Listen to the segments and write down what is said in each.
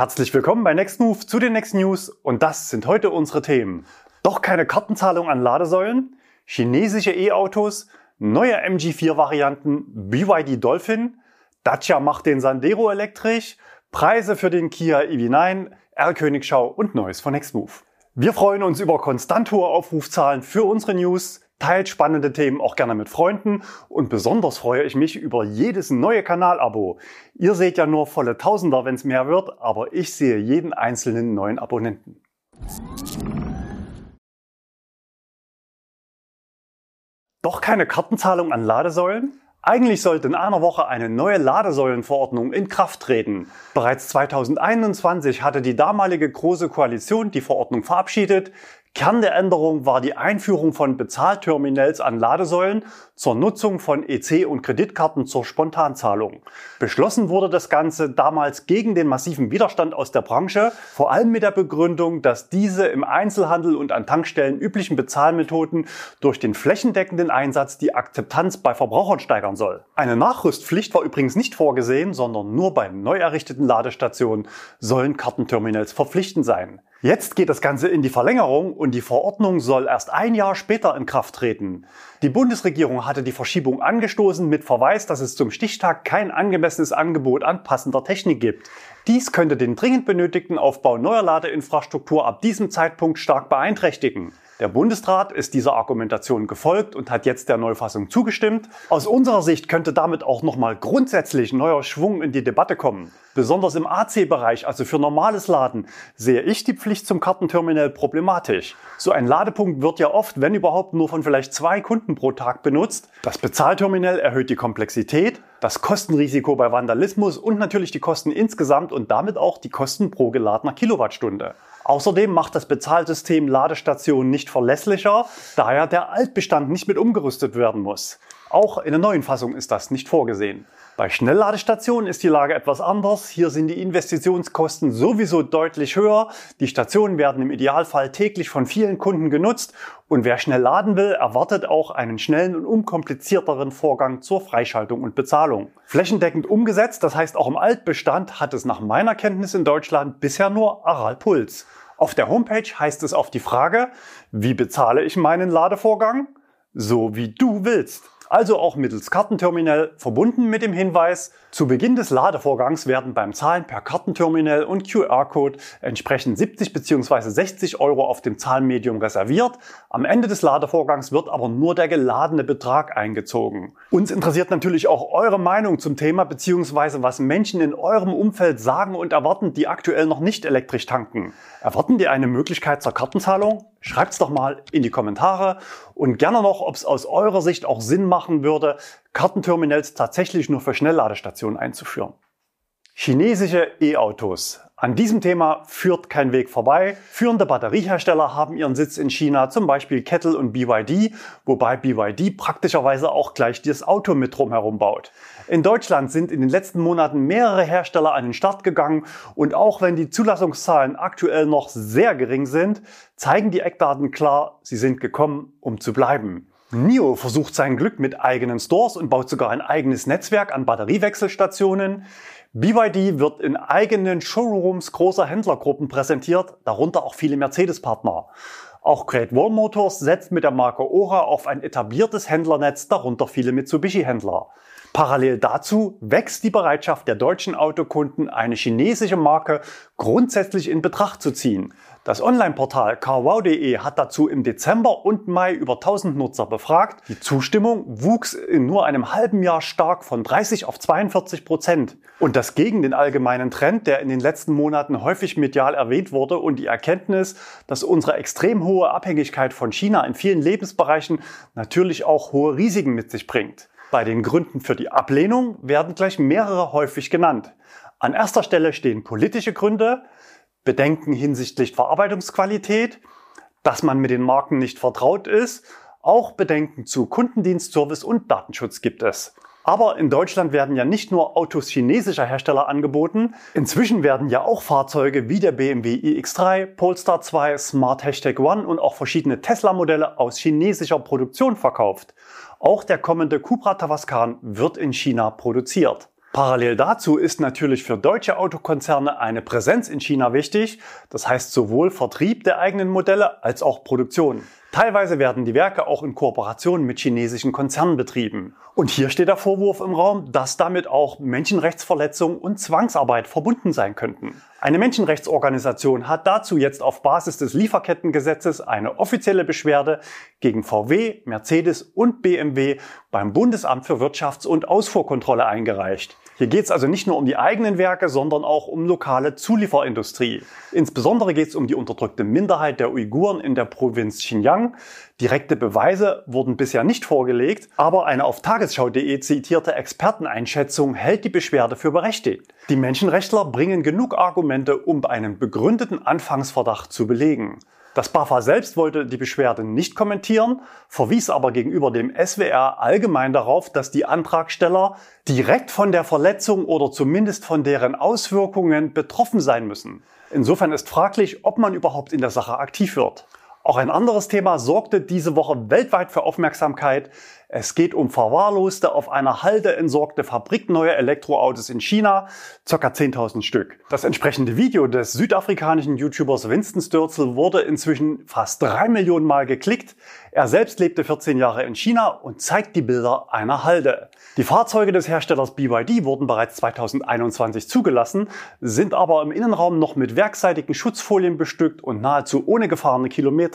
Herzlich willkommen bei Next Move zu den Next News und das sind heute unsere Themen. Doch keine Kartenzahlung an Ladesäulen, chinesische E-Autos, neue MG4-Varianten, BYD Dolphin, Dacia macht den Sandero elektrisch, Preise für den Kia EV9, R-Königschau und Neues von Nextmove. Wir freuen uns über konstant hohe Aufrufzahlen für unsere News, teilt spannende Themen auch gerne mit Freunden und besonders freue ich mich über jedes neue Kanalabo. Ihr seht ja nur volle Tausender, wenn es mehr wird, aber ich sehe jeden einzelnen neuen Abonnenten. Doch keine Kartenzahlung an Ladesäulen? Eigentlich sollte in einer Woche eine neue Ladesäulenverordnung in Kraft treten. Bereits 2021 hatte die damalige Große Koalition die Verordnung verabschiedet. Kern der Änderung war die Einführung von Bezahlterminals an Ladesäulen zur Nutzung von EC- und Kreditkarten zur Spontanzahlung. Beschlossen wurde das Ganze damals gegen den massiven Widerstand aus der Branche, vor allem mit der Begründung, dass diese im Einzelhandel und an Tankstellen üblichen Bezahlmethoden durch den flächendeckenden Einsatz die Akzeptanz bei Verbrauchern steigern soll. Eine Nachrüstpflicht war übrigens nicht vorgesehen, sondern nur bei neu errichteten Ladestationen sollen Kartenterminals verpflichtend sein. Jetzt geht das Ganze in die Verlängerung und die Verordnung soll erst ein Jahr später in Kraft treten. Die Bundesregierung hatte die Verschiebung angestoßen mit Verweis, dass es zum Stichtag kein angemessenes Angebot an passender Technik gibt. Dies könnte den dringend benötigten Aufbau neuer Ladeinfrastruktur ab diesem Zeitpunkt stark beeinträchtigen. Der Bundesrat ist dieser Argumentation gefolgt und hat jetzt der Neufassung zugestimmt. Aus unserer Sicht könnte damit auch nochmal grundsätzlich neuer Schwung in die Debatte kommen. Besonders im AC-Bereich, also für normales Laden, sehe ich die Pflicht zum Kartenterminal problematisch. So ein Ladepunkt wird ja oft, wenn überhaupt, nur von vielleicht zwei Kunden pro Tag benutzt. Das Bezahlterminal erhöht die Komplexität, das Kostenrisiko bei Vandalismus und natürlich die Kosten insgesamt und damit auch die Kosten pro geladener Kilowattstunde. Außerdem macht das Bezahlsystem Ladestationen nicht verlässlicher, daher der Altbestand nicht mit umgerüstet werden muss. Auch in der neuen Fassung ist das nicht vorgesehen. Bei Schnellladestationen ist die Lage etwas anders. Hier sind die Investitionskosten sowieso deutlich höher. Die Stationen werden im Idealfall täglich von vielen Kunden genutzt und wer schnell laden will, erwartet auch einen schnellen und unkomplizierteren Vorgang zur Freischaltung und Bezahlung. Flächendeckend umgesetzt, das heißt auch im Altbestand, hat es nach meiner Kenntnis in Deutschland bisher nur Aral Puls. Auf der Homepage heißt es auf die Frage, wie bezahle ich meinen Ladevorgang? So wie du willst also auch mittels Kartenterminal, verbunden mit dem Hinweis, zu Beginn des Ladevorgangs werden beim Zahlen per Kartenterminal und QR-Code entsprechend 70 bzw. 60 Euro auf dem Zahlmedium reserviert. Am Ende des Ladevorgangs wird aber nur der geladene Betrag eingezogen. Uns interessiert natürlich auch eure Meinung zum Thema bzw. was Menschen in eurem Umfeld sagen und erwarten, die aktuell noch nicht elektrisch tanken. Erwarten die eine Möglichkeit zur Kartenzahlung? Schreibt's doch mal in die Kommentare und gerne noch, ob es aus eurer Sicht auch Sinn machen würde, Kartenterminals tatsächlich nur für Schnellladestationen einzuführen. Chinesische E-Autos. An diesem Thema führt kein Weg vorbei. Führende Batteriehersteller haben ihren Sitz in China, zum Beispiel Kettle und BYD, wobei BYD praktischerweise auch gleich das Auto mit drumherum baut. In Deutschland sind in den letzten Monaten mehrere Hersteller an den Start gegangen und auch wenn die Zulassungszahlen aktuell noch sehr gering sind, zeigen die Eckdaten klar, sie sind gekommen, um zu bleiben. NIO versucht sein Glück mit eigenen Stores und baut sogar ein eigenes Netzwerk an Batteriewechselstationen. BYD wird in eigenen Showrooms großer Händlergruppen präsentiert, darunter auch viele Mercedes-Partner. Auch Great Wall Motors setzt mit der Marke Ora auf ein etabliertes Händlernetz, darunter viele Mitsubishi-Händler. Parallel dazu wächst die Bereitschaft der deutschen Autokunden, eine chinesische Marke grundsätzlich in Betracht zu ziehen. Das Online-Portal carwow.de hat dazu im Dezember und Mai über 1000 Nutzer befragt. Die Zustimmung wuchs in nur einem halben Jahr stark von 30 auf 42 Prozent. Und das gegen den allgemeinen Trend, der in den letzten Monaten häufig medial erwähnt wurde und die Erkenntnis, dass unsere extrem hohe Abhängigkeit von China in vielen Lebensbereichen natürlich auch hohe Risiken mit sich bringt. Bei den Gründen für die Ablehnung werden gleich mehrere häufig genannt. An erster Stelle stehen politische Gründe, Bedenken hinsichtlich Verarbeitungsqualität, dass man mit den Marken nicht vertraut ist, auch Bedenken zu Kundendienst, Service und Datenschutz gibt es. Aber in Deutschland werden ja nicht nur Autos chinesischer Hersteller angeboten, inzwischen werden ja auch Fahrzeuge wie der BMW iX3, Polestar 2, Smart Hashtag One und auch verschiedene Tesla-Modelle aus chinesischer Produktion verkauft. Auch der kommende Cupra Tavascan wird in China produziert. Parallel dazu ist natürlich für deutsche Autokonzerne eine Präsenz in China wichtig, das heißt sowohl Vertrieb der eigenen Modelle als auch Produktion. Teilweise werden die Werke auch in Kooperation mit chinesischen Konzernen betrieben. Und hier steht der Vorwurf im Raum, dass damit auch Menschenrechtsverletzungen und Zwangsarbeit verbunden sein könnten. Eine Menschenrechtsorganisation hat dazu jetzt auf Basis des Lieferkettengesetzes eine offizielle Beschwerde gegen VW, Mercedes und BMW beim Bundesamt für Wirtschafts- und Ausfuhrkontrolle eingereicht. Hier geht es also nicht nur um die eigenen Werke, sondern auch um lokale Zulieferindustrie. Insbesondere geht es um die unterdrückte Minderheit der Uiguren in der Provinz Xinjiang. Direkte Beweise wurden bisher nicht vorgelegt, aber eine auf tagesschau.de zitierte Experteneinschätzung hält die Beschwerde für berechtigt. Die Menschenrechtler bringen genug Argumente, um einen begründeten Anfangsverdacht zu belegen. Das BAFA selbst wollte die Beschwerde nicht kommentieren, verwies aber gegenüber dem SWR allgemein darauf, dass die Antragsteller direkt von der Verletzung oder zumindest von deren Auswirkungen betroffen sein müssen. Insofern ist fraglich, ob man überhaupt in der Sache aktiv wird. Auch ein anderes Thema sorgte diese Woche weltweit für Aufmerksamkeit. Es geht um verwahrloste, auf einer Halde entsorgte fabrikneue Elektroautos in China, ca. 10.000 Stück. Das entsprechende Video des südafrikanischen YouTubers Winston Stürzel wurde inzwischen fast drei Millionen Mal geklickt. Er selbst lebte 14 Jahre in China und zeigt die Bilder einer Halde. Die Fahrzeuge des Herstellers BYD wurden bereits 2021 zugelassen, sind aber im Innenraum noch mit werkseitigen Schutzfolien bestückt und nahezu ohne gefahrene Kilometer.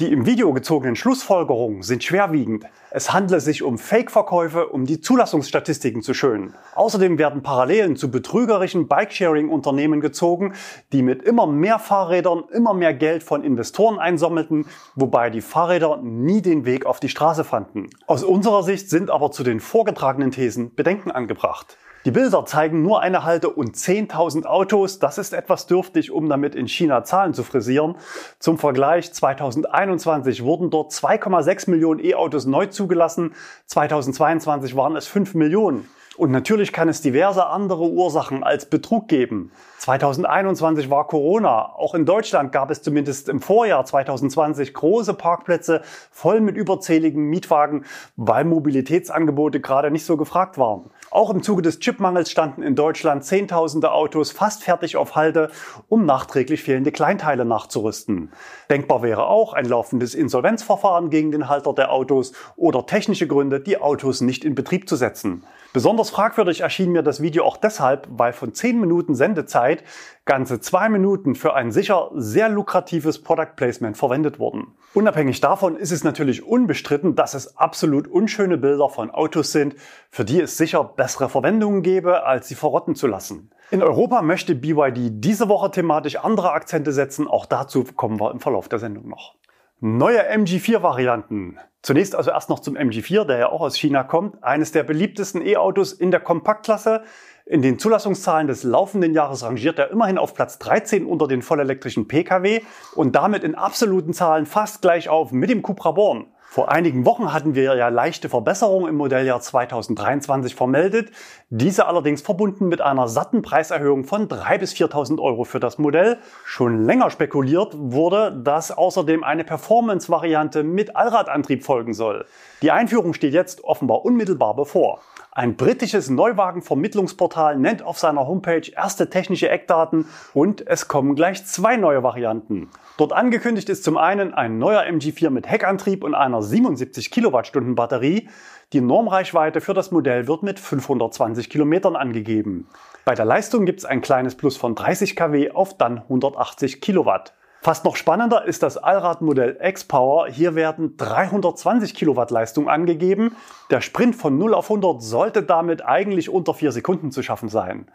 Die im Video gezogenen Schlussfolgerungen sind schwerwiegend. Es handle sich um Fake-Verkäufe, um die Zulassungsstatistiken zu schönen. Außerdem werden Parallelen zu betrügerischen Bikesharing-Unternehmen gezogen, die mit immer mehr Fahrrädern immer mehr Geld von Investoren einsammelten, wobei die Fahrräder nie den Weg auf die Straße fanden. Aus unserer Sicht sind aber zu den vorgetragenen Thesen Bedenken angebracht. Die Bilder zeigen nur eine Halte und 10.000 Autos. Das ist etwas dürftig, um damit in China Zahlen zu frisieren. Zum Vergleich, 2021 wurden dort 2,6 Millionen E-Autos neu zugelassen. 2022 waren es 5 Millionen. Und natürlich kann es diverse andere Ursachen als Betrug geben. 2021 war Corona. Auch in Deutschland gab es zumindest im Vorjahr 2020 große Parkplätze voll mit überzähligen Mietwagen, weil Mobilitätsangebote gerade nicht so gefragt waren. Auch im Zuge des Chipmangels standen in Deutschland Zehntausende Autos fast fertig auf Halde, um nachträglich fehlende Kleinteile nachzurüsten. Denkbar wäre auch ein laufendes Insolvenzverfahren gegen den Halter der Autos oder technische Gründe, die Autos nicht in Betrieb zu setzen. Besonders fragwürdig erschien mir das Video auch deshalb, weil von 10 Minuten Sendezeit ganze zwei Minuten für ein sicher sehr lukratives Product Placement verwendet wurden. Unabhängig davon ist es natürlich unbestritten, dass es absolut unschöne Bilder von Autos sind, für die es sicher bessere Verwendungen gäbe, als sie verrotten zu lassen. In Europa möchte BYD diese Woche thematisch andere Akzente setzen, auch dazu kommen wir im Verlauf der Sendung noch. Neue MG4-Varianten. Zunächst also erst noch zum MG4, der ja auch aus China kommt. Eines der beliebtesten E-Autos in der Kompaktklasse. In den Zulassungszahlen des laufenden Jahres rangiert er immerhin auf Platz 13 unter den vollelektrischen Pkw und damit in absoluten Zahlen fast gleich auf mit dem Cupra Born. Vor einigen Wochen hatten wir ja leichte Verbesserungen im Modelljahr 2023 vermeldet, diese allerdings verbunden mit einer satten Preiserhöhung von 3.000 bis 4.000 Euro für das Modell. Schon länger spekuliert wurde, dass außerdem eine Performance-Variante mit Allradantrieb folgen soll. Die Einführung steht jetzt offenbar unmittelbar bevor. Ein britisches Neuwagenvermittlungsportal nennt auf seiner Homepage erste technische Eckdaten und es kommen gleich zwei neue Varianten. Dort angekündigt ist zum einen ein neuer MG4 mit Heckantrieb und einer 77 Kilowattstunden Batterie. Die Normreichweite für das Modell wird mit 520 Kilometern angegeben. Bei der Leistung gibt es ein kleines Plus von 30 kW auf dann 180 Kilowatt. Fast noch spannender ist das Allradmodell X-Power. Hier werden 320 Kilowatt Leistung angegeben. Der Sprint von 0 auf 100 sollte damit eigentlich unter 4 Sekunden zu schaffen sein.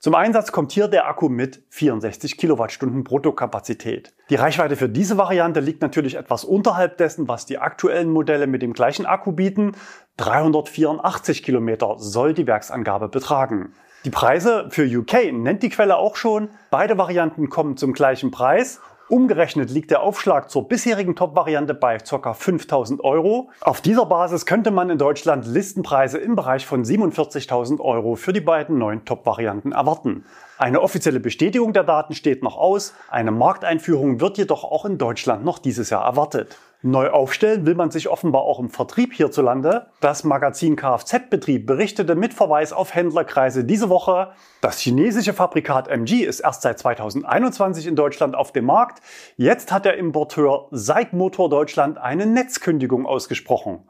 Zum Einsatz kommt hier der Akku mit 64 Kilowattstunden Bruttokapazität. Die Reichweite für diese Variante liegt natürlich etwas unterhalb dessen, was die aktuellen Modelle mit dem gleichen Akku bieten. 384 Kilometer soll die Werksangabe betragen. Die Preise für UK nennt die Quelle auch schon. Beide Varianten kommen zum gleichen Preis Umgerechnet liegt der Aufschlag zur bisherigen Top-Variante bei ca. 5000 Euro. Auf dieser Basis könnte man in Deutschland Listenpreise im Bereich von 47.000 Euro für die beiden neuen Top-Varianten erwarten. Eine offizielle Bestätigung der Daten steht noch aus. Eine Markteinführung wird jedoch auch in Deutschland noch dieses Jahr erwartet. Neu aufstellen will man sich offenbar auch im Vertrieb hierzulande. Das Magazin Kfz-Betrieb berichtete mit Verweis auf Händlerkreise diese Woche, das chinesische Fabrikat MG ist erst seit 2021 in Deutschland auf dem Markt. Jetzt hat der Importeur Seid Motor Deutschland eine Netzkündigung ausgesprochen.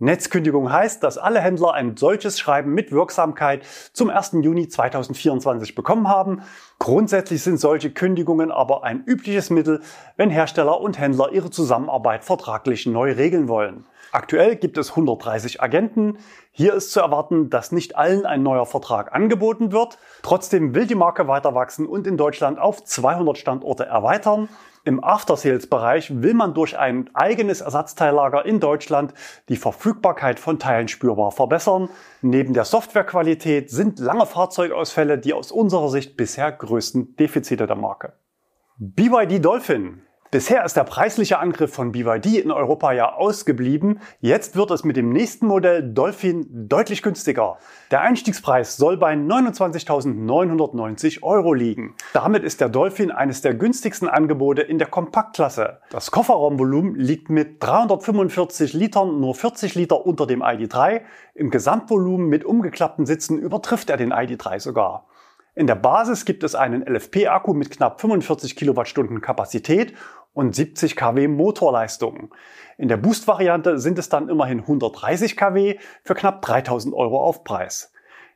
Netzkündigung heißt, dass alle Händler ein solches Schreiben mit Wirksamkeit zum 1. Juni 2024 bekommen haben. Grundsätzlich sind solche Kündigungen aber ein übliches Mittel, wenn Hersteller und Händler ihre Zusammenarbeit vertraglich neu regeln wollen. Aktuell gibt es 130 Agenten. Hier ist zu erwarten, dass nicht allen ein neuer Vertrag angeboten wird. Trotzdem will die Marke weiter wachsen und in Deutschland auf 200 Standorte erweitern. Im After-Sales-Bereich will man durch ein eigenes Ersatzteillager in Deutschland die Verfügbarkeit von Teilen spürbar verbessern. Neben der Softwarequalität sind lange Fahrzeugausfälle die aus unserer Sicht bisher größten Defizite der Marke. BYD Dolphin Bisher ist der preisliche Angriff von BYD in Europa ja ausgeblieben. Jetzt wird es mit dem nächsten Modell Dolphin deutlich günstiger. Der Einstiegspreis soll bei 29.990 Euro liegen. Damit ist der Dolphin eines der günstigsten Angebote in der Kompaktklasse. Das Kofferraumvolumen liegt mit 345 Litern nur 40 Liter unter dem ID3. Im Gesamtvolumen mit umgeklappten Sitzen übertrifft er den ID3 sogar. In der Basis gibt es einen LFP-Akku mit knapp 45 Kilowattstunden Kapazität und 70 kW Motorleistung. In der Boost-Variante sind es dann immerhin 130 kW für knapp 3000 Euro Aufpreis.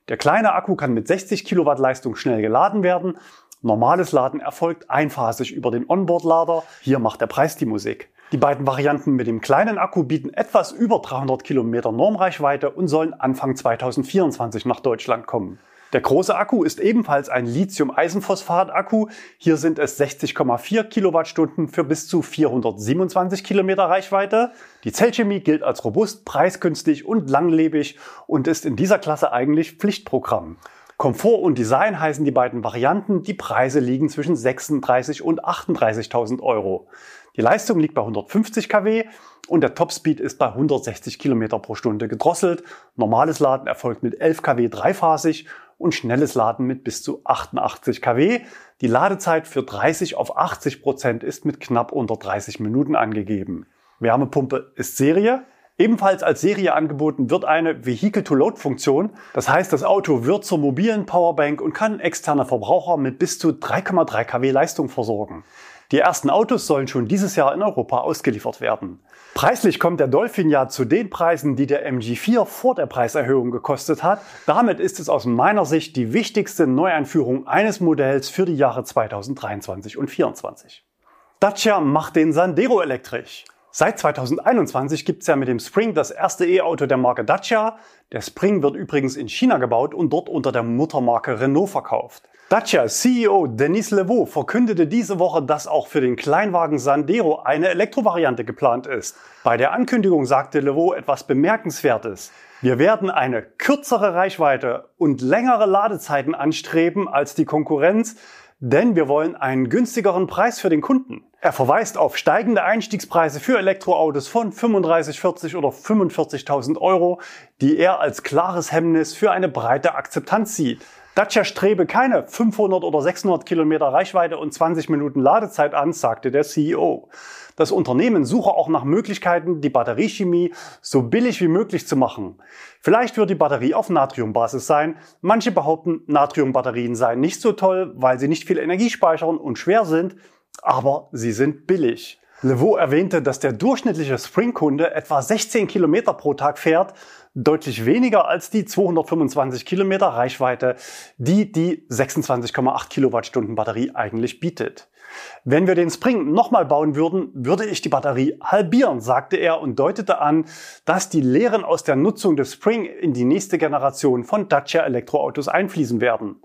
Der kleine Akku kann mit 60 Kilowatt Leistung schnell geladen werden. Normales Laden erfolgt einphasig über den Onboard-Lader. Hier macht der Preis die Musik. Die beiden Varianten mit dem kleinen Akku bieten etwas über 300 Kilometer Normreichweite und sollen Anfang 2024 nach Deutschland kommen. Der große Akku ist ebenfalls ein Lithium-Eisenphosphat-Akku. Hier sind es 60,4 Kilowattstunden für bis zu 427 Kilometer Reichweite. Die Zellchemie gilt als robust, preisgünstig und langlebig und ist in dieser Klasse eigentlich Pflichtprogramm. Komfort und Design heißen die beiden Varianten. Die Preise liegen zwischen 36 und 38.000 Euro. Die Leistung liegt bei 150 kW und der Topspeed ist bei 160 km pro Stunde gedrosselt. Normales Laden erfolgt mit 11 kW dreiphasig und schnelles Laden mit bis zu 88 kW. Die Ladezeit für 30 auf 80 Prozent ist mit knapp unter 30 Minuten angegeben. Wärmepumpe ist Serie. Ebenfalls als Serie angeboten wird eine Vehicle-to-Load-Funktion. Das heißt, das Auto wird zur mobilen Powerbank und kann externe Verbraucher mit bis zu 3,3 kW Leistung versorgen. Die ersten Autos sollen schon dieses Jahr in Europa ausgeliefert werden. Preislich kommt der Dolphin ja zu den Preisen, die der MG4 vor der Preiserhöhung gekostet hat. Damit ist es aus meiner Sicht die wichtigste Neueinführung eines Modells für die Jahre 2023 und 2024. Dacia macht den Sandero elektrisch. Seit 2021 gibt es ja mit dem Spring das erste E-Auto der Marke Dacia. Der Spring wird übrigens in China gebaut und dort unter der Muttermarke Renault verkauft. Dacia CEO Denis Levaux verkündete diese Woche, dass auch für den Kleinwagen Sandero eine Elektrovariante geplant ist. Bei der Ankündigung sagte Levaux etwas Bemerkenswertes. Wir werden eine kürzere Reichweite und längere Ladezeiten anstreben als die Konkurrenz, denn wir wollen einen günstigeren Preis für den Kunden. Er verweist auf steigende Einstiegspreise für Elektroautos von 35, 40 oder 45.000 Euro, die er als klares Hemmnis für eine breite Akzeptanz sieht. Dacia strebe keine 500 oder 600 Kilometer Reichweite und 20 Minuten Ladezeit an, sagte der CEO. Das Unternehmen suche auch nach Möglichkeiten, die Batteriechemie so billig wie möglich zu machen. Vielleicht wird die Batterie auf Natriumbasis sein. Manche behaupten, Natriumbatterien seien nicht so toll, weil sie nicht viel Energie speichern und schwer sind, aber sie sind billig. Levaux erwähnte, dass der durchschnittliche Spring-Kunde etwa 16 Kilometer pro Tag fährt, deutlich weniger als die 225 Kilometer Reichweite, die die 26,8 Kilowattstunden Batterie eigentlich bietet. Wenn wir den Spring nochmal bauen würden, würde ich die Batterie halbieren, sagte er und deutete an, dass die Lehren aus der Nutzung des Spring in die nächste Generation von Dacia Elektroautos einfließen werden.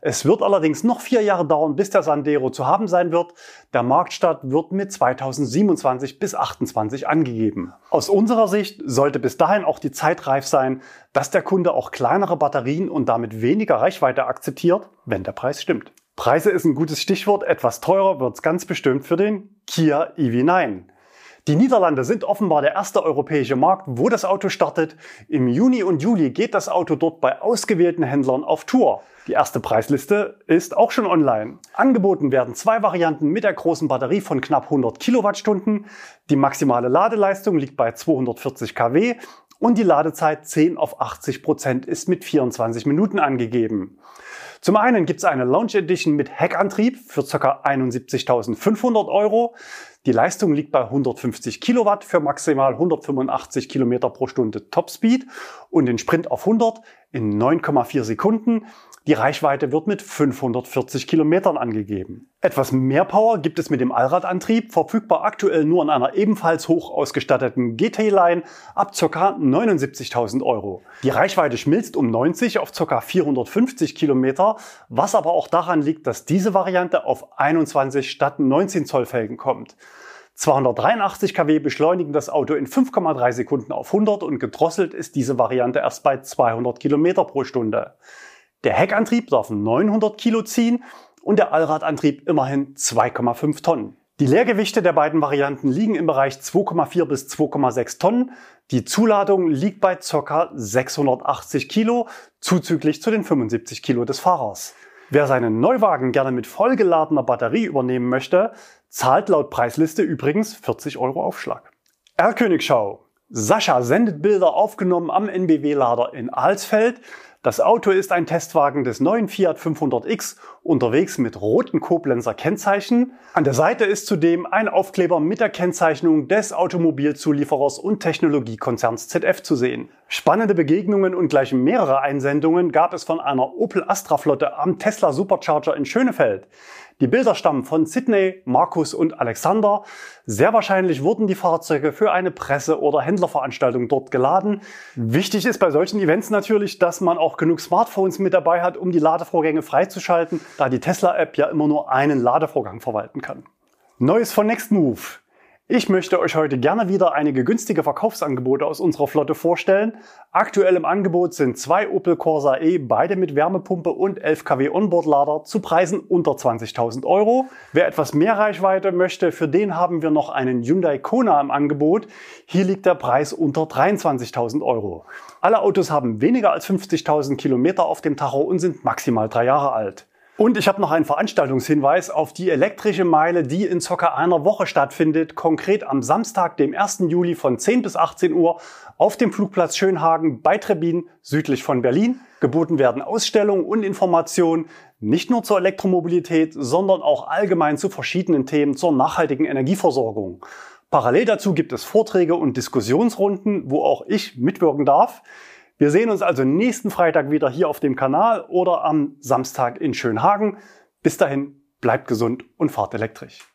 Es wird allerdings noch vier Jahre dauern, bis der Sandero zu haben sein wird. Der Marktstart wird mit 2027 bis 2028 angegeben. Aus unserer Sicht sollte bis dahin auch die Zeit reif sein, dass der Kunde auch kleinere Batterien und damit weniger Reichweite akzeptiert, wenn der Preis stimmt. Preise ist ein gutes Stichwort. Etwas teurer wird es ganz bestimmt für den Kia EV9. Die Niederlande sind offenbar der erste europäische Markt, wo das Auto startet. Im Juni und Juli geht das Auto dort bei ausgewählten Händlern auf Tour. Die erste Preisliste ist auch schon online. Angeboten werden zwei Varianten mit der großen Batterie von knapp 100 Kilowattstunden. Die maximale Ladeleistung liegt bei 240 kW und die Ladezeit 10 auf 80 Prozent ist mit 24 Minuten angegeben. Zum einen gibt es eine Launch Edition mit Heckantrieb für ca. 71.500 Euro. Die Leistung liegt bei 150 Kilowatt für maximal 185 Kilometer pro Stunde Topspeed und den Sprint auf 100 in 9,4 Sekunden. Die Reichweite wird mit 540 Kilometern angegeben. Etwas mehr Power gibt es mit dem Allradantrieb, verfügbar aktuell nur in einer ebenfalls hoch ausgestatteten GT-Line ab ca. 79.000 Euro. Die Reichweite schmilzt um 90 auf ca. 450 Kilometer, was aber auch daran liegt, dass diese Variante auf 21 statt 19 Zoll Felgen kommt. 283 kW beschleunigen das Auto in 5,3 Sekunden auf 100 und gedrosselt ist diese Variante erst bei 200 Kilometer pro Stunde. Der Heckantrieb darf 900 Kilo ziehen und der Allradantrieb immerhin 2,5 Tonnen. Die Leergewichte der beiden Varianten liegen im Bereich 2,4 bis 2,6 Tonnen. Die Zuladung liegt bei ca. 680 Kilo, zuzüglich zu den 75 Kilo des Fahrers. Wer seinen Neuwagen gerne mit vollgeladener Batterie übernehmen möchte, zahlt laut Preisliste übrigens 40 Euro Aufschlag. R-Königschau. Sascha sendet Bilder aufgenommen am NBW-Lader in Alsfeld. Das Auto ist ein Testwagen des neuen Fiat 500X, unterwegs mit roten Koblenzer Kennzeichen. An der Seite ist zudem ein Aufkleber mit der Kennzeichnung des Automobilzulieferers und Technologiekonzerns ZF zu sehen. Spannende Begegnungen und gleich mehrere Einsendungen gab es von einer Opel Astra Flotte am Tesla Supercharger in Schönefeld. Die Bilder stammen von Sydney, Markus und Alexander. Sehr wahrscheinlich wurden die Fahrzeuge für eine Presse- oder Händlerveranstaltung dort geladen. Wichtig ist bei solchen Events natürlich, dass man auch genug Smartphones mit dabei hat, um die Ladevorgänge freizuschalten, da die Tesla-App ja immer nur einen Ladevorgang verwalten kann. Neues von Nextmove. Ich möchte euch heute gerne wieder einige günstige Verkaufsangebote aus unserer Flotte vorstellen. Aktuell im Angebot sind zwei Opel Corsa E, beide mit Wärmepumpe und 11 kW Onboardlader zu Preisen unter 20.000 Euro. Wer etwas mehr Reichweite möchte, für den haben wir noch einen Hyundai Kona im Angebot. Hier liegt der Preis unter 23.000 Euro. Alle Autos haben weniger als 50.000 Kilometer auf dem Tacho und sind maximal drei Jahre alt. Und ich habe noch einen Veranstaltungshinweis auf die elektrische Meile, die in circa einer Woche stattfindet, konkret am Samstag, dem 1. Juli von 10 bis 18 Uhr auf dem Flugplatz Schönhagen bei Trebin südlich von Berlin. Geboten werden Ausstellungen und Informationen nicht nur zur Elektromobilität, sondern auch allgemein zu verschiedenen Themen zur nachhaltigen Energieversorgung. Parallel dazu gibt es Vorträge und Diskussionsrunden, wo auch ich mitwirken darf. Wir sehen uns also nächsten Freitag wieder hier auf dem Kanal oder am Samstag in Schönhagen. Bis dahin, bleibt gesund und fahrt elektrisch.